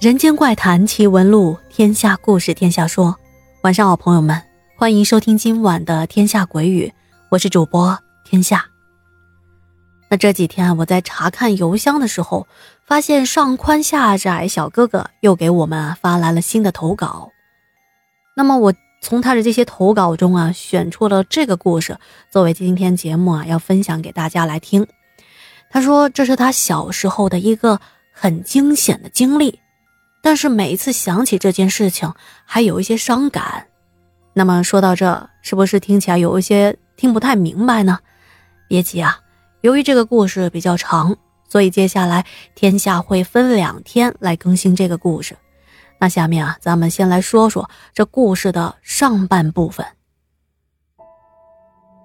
人间怪谈奇闻录，天下故事天下说。晚上好，朋友们，欢迎收听今晚的《天下鬼语》，我是主播天下。那这几天我在查看邮箱的时候，发现上宽下窄小哥哥又给我们发来了新的投稿。那么我从他的这些投稿中啊，选出了这个故事作为今天节目啊要分享给大家来听。他说这是他小时候的一个很惊险的经历。但是每一次想起这件事情，还有一些伤感。那么说到这，是不是听起来有一些听不太明白呢？别急啊，由于这个故事比较长，所以接下来天下会分两天来更新这个故事。那下面啊，咱们先来说说这故事的上半部分。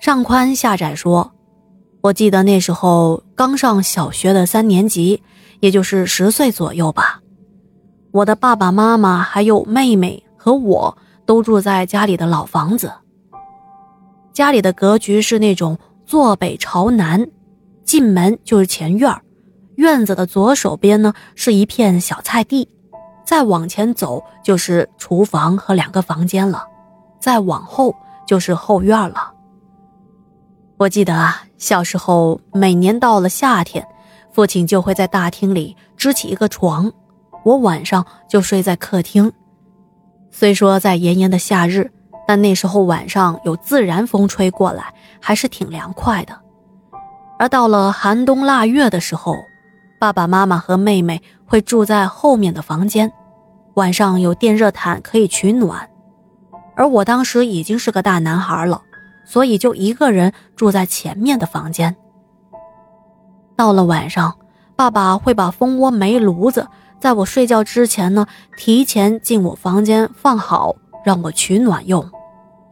上宽下窄说：“我记得那时候刚上小学的三年级，也就是十岁左右吧。”我的爸爸妈妈还有妹妹和我都住在家里的老房子。家里的格局是那种坐北朝南，进门就是前院院子的左手边呢是一片小菜地，再往前走就是厨房和两个房间了，再往后就是后院了。我记得啊，小时候每年到了夏天，父亲就会在大厅里支起一个床。我晚上就睡在客厅，虽说在炎炎的夏日，但那时候晚上有自然风吹过来，还是挺凉快的。而到了寒冬腊月的时候，爸爸妈妈和妹妹会住在后面的房间，晚上有电热毯可以取暖。而我当时已经是个大男孩了，所以就一个人住在前面的房间。到了晚上，爸爸会把蜂窝煤炉子。在我睡觉之前呢，提前进我房间放好，让我取暖用。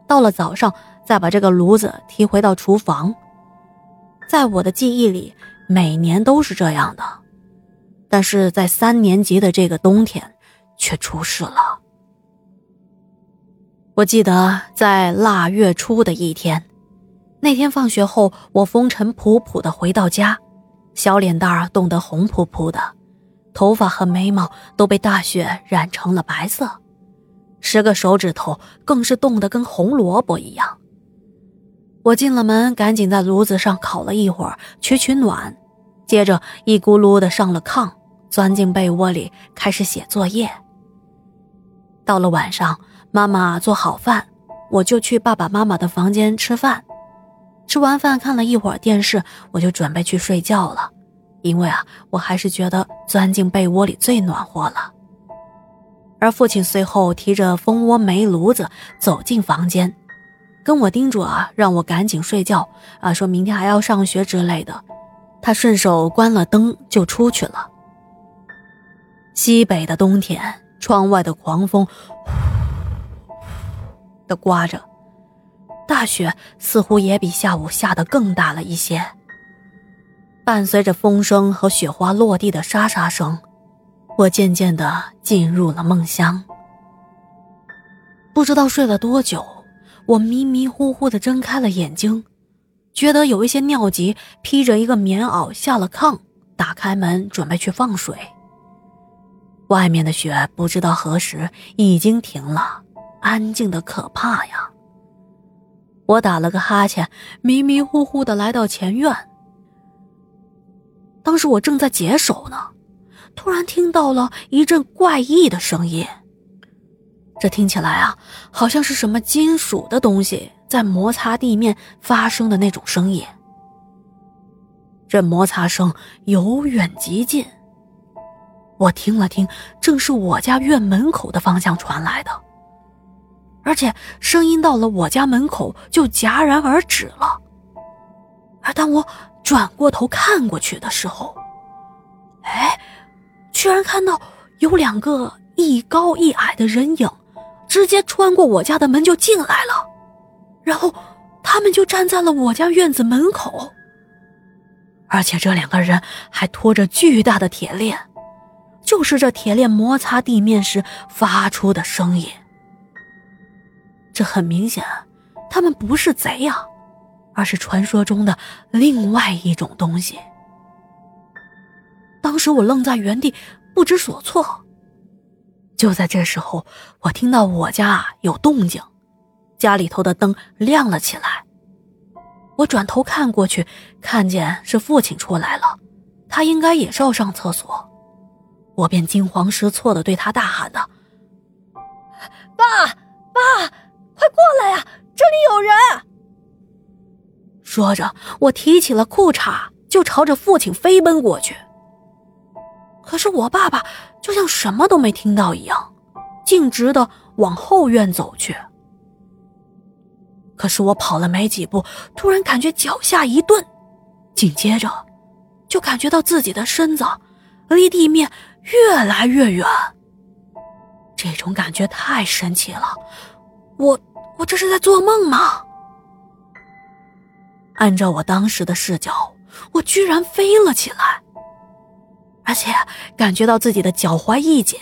到了早上，再把这个炉子提回到厨房。在我的记忆里，每年都是这样的，但是在三年级的这个冬天，却出事了。我记得在腊月初的一天，那天放学后，我风尘仆仆的回到家，小脸蛋儿冻得红扑扑的。头发和眉毛都被大雪染成了白色，十个手指头更是冻得跟红萝卜一样。我进了门，赶紧在炉子上烤了一会儿，取取暖，接着一咕噜的上了炕，钻进被窝里开始写作业。到了晚上，妈妈做好饭，我就去爸爸妈妈的房间吃饭。吃完饭看了一会儿电视，我就准备去睡觉了。因为啊，我还是觉得钻进被窝里最暖和了。而父亲随后提着蜂窝煤炉子走进房间，跟我叮嘱啊，让我赶紧睡觉啊，说明天还要上学之类的。他顺手关了灯就出去了。西北的冬天，窗外的狂风呼呼的刮着，大雪似乎也比下午下的更大了一些。伴随着风声和雪花落地的沙沙声，我渐渐的进入了梦乡。不知道睡了多久，我迷迷糊糊的睁开了眼睛，觉得有一些尿急，披着一个棉袄下了炕，打开门准备去放水。外面的雪不知道何时已经停了，安静的可怕呀。我打了个哈欠，迷迷糊糊的来到前院。当时我正在解手呢，突然听到了一阵怪异的声音。这听起来啊，好像是什么金属的东西在摩擦地面发生的那种声音。这摩擦声由远及近，我听了听，正是我家院门口的方向传来的，而且声音到了我家门口就戛然而止了。而当我……转过头看过去的时候，哎，居然看到有两个一高一矮的人影，直接穿过我家的门就进来了，然后他们就站在了我家院子门口，而且这两个人还拖着巨大的铁链，就是这铁链摩擦地面时发出的声音。这很明显，他们不是贼呀。而是传说中的另外一种东西。当时我愣在原地，不知所措。就在这时候，我听到我家有动静，家里头的灯亮了起来。我转头看过去，看见是父亲出来了，他应该也是要上厕所，我便惊慌失措的对他大喊道：“爸，快过来呀，这里有人！”说着，我提起了裤衩，就朝着父亲飞奔过去。可是我爸爸就像什么都没听到一样，径直的往后院走去。可是我跑了没几步，突然感觉脚下一顿，紧接着就感觉到自己的身子离地面越来越远。这种感觉太神奇了，我我这是在做梦吗？按照我当时的视角，我居然飞了起来，而且感觉到自己的脚踝一紧。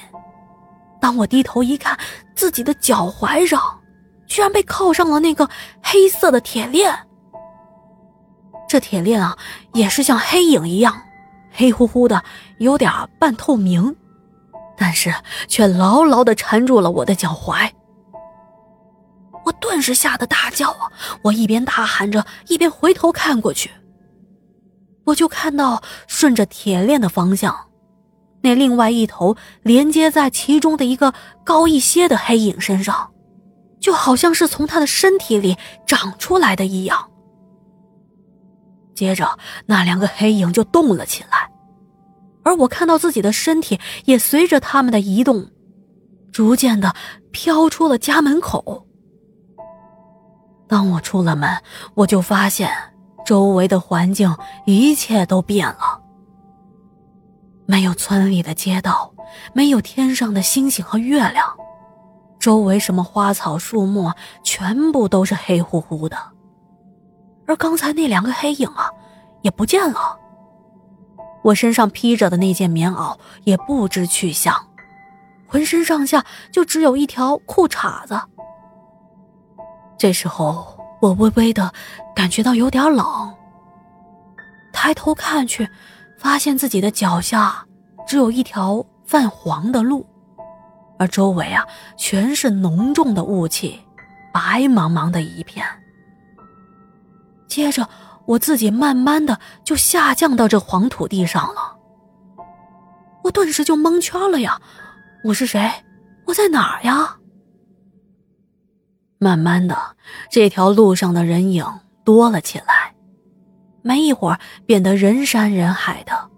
当我低头一看，自己的脚踝上。居然被铐上了那个黑色的铁链。这铁链啊，也是像黑影一样，黑乎乎的，有点半透明，但是却牢牢的缠住了我的脚踝。我顿时吓得大叫啊！我一边大喊着，一边回头看过去，我就看到顺着铁链的方向，那另外一头连接在其中的一个高一些的黑影身上。就好像是从他的身体里长出来的一样。接着，那两个黑影就动了起来，而我看到自己的身体也随着他们的移动，逐渐的飘出了家门口。当我出了门，我就发现周围的环境一切都变了，没有村里的街道，没有天上的星星和月亮。周围什么花草树木，全部都是黑乎乎的，而刚才那两个黑影啊，也不见了。我身上披着的那件棉袄也不知去向，浑身上下就只有一条裤衩子。这时候，我微微的感觉到有点冷，抬头看去，发现自己的脚下只有一条泛黄的路。而周围啊，全是浓重的雾气，白茫茫的一片。接着，我自己慢慢的就下降到这黄土地上了。我顿时就蒙圈了呀！我是谁？我在哪儿呀？慢慢的，这条路上的人影多了起来，没一会儿变得人山人海的。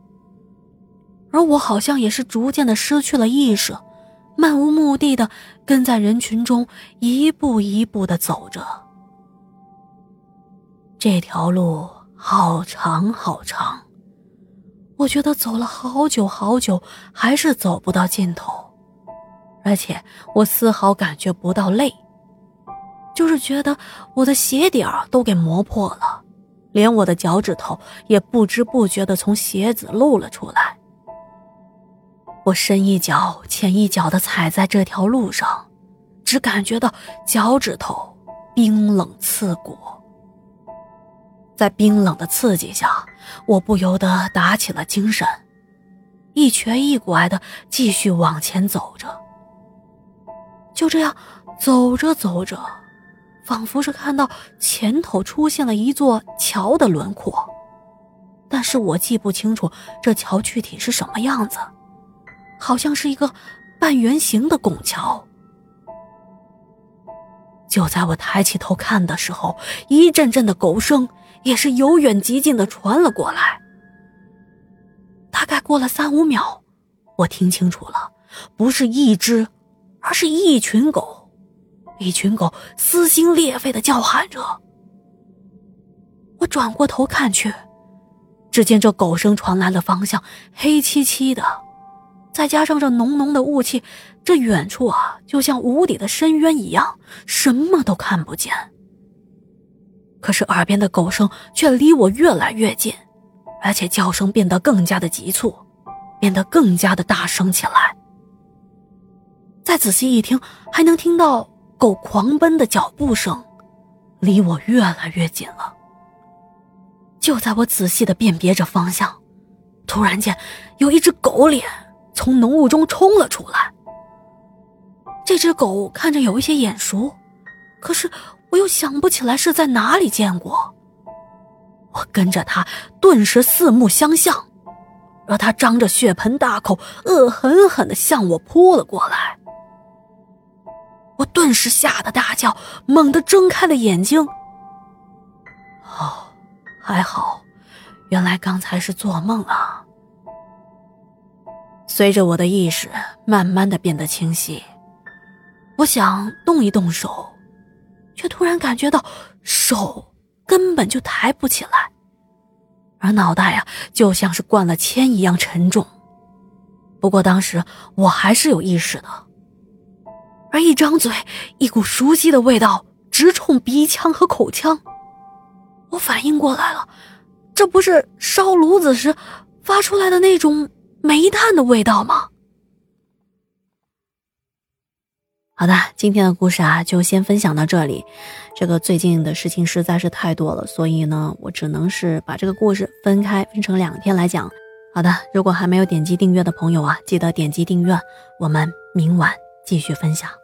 而我好像也是逐渐的失去了意识。漫无目的的跟在人群中一步一步的走着，这条路好长好长，我觉得走了好久好久，还是走不到尽头，而且我丝毫感觉不到累，就是觉得我的鞋底儿都给磨破了，连我的脚趾头也不知不觉的从鞋子露了出来。我深一脚浅一脚的踩在这条路上，只感觉到脚趾头冰冷刺骨。在冰冷的刺激下，我不由得打起了精神，一瘸一拐的继续往前走着。就这样走着走着，仿佛是看到前头出现了一座桥的轮廓，但是我记不清楚这桥具体是什么样子。好像是一个半圆形的拱桥。就在我抬起头看的时候，一阵阵的狗声也是由远及近的传了过来。大概过了三五秒，我听清楚了，不是一只，而是一群狗，一群狗撕心裂肺的叫喊着。我转过头看去，只见这狗声传来的方向黑漆漆的。再加上这浓浓的雾气，这远处啊，就像无底的深渊一样，什么都看不见。可是耳边的狗声却离我越来越近，而且叫声变得更加的急促，变得更加的大声起来。再仔细一听，还能听到狗狂奔的脚步声，离我越来越近了。就在我仔细的辨别着方向，突然间，有一只狗脸。从浓雾中冲了出来，这只狗看着有一些眼熟，可是我又想不起来是在哪里见过。我跟着它，顿时四目相向，而它张着血盆大口，恶狠狠地向我扑了过来。我顿时吓得大叫，猛地睁开了眼睛。哦，还好，原来刚才是做梦啊。随着我的意识慢慢的变得清晰，我想动一动手，却突然感觉到手根本就抬不起来，而脑袋呀就像是灌了铅一样沉重。不过当时我还是有意识的，而一张嘴，一股熟悉的味道直冲鼻腔和口腔。我反应过来了，这不是烧炉子时发出来的那种煤炭的味道吗？好的，今天的故事啊，就先分享到这里。这个最近的事情实在是太多了，所以呢，我只能是把这个故事分开分成两天来讲。好的，如果还没有点击订阅的朋友啊，记得点击订阅。我们明晚继续分享。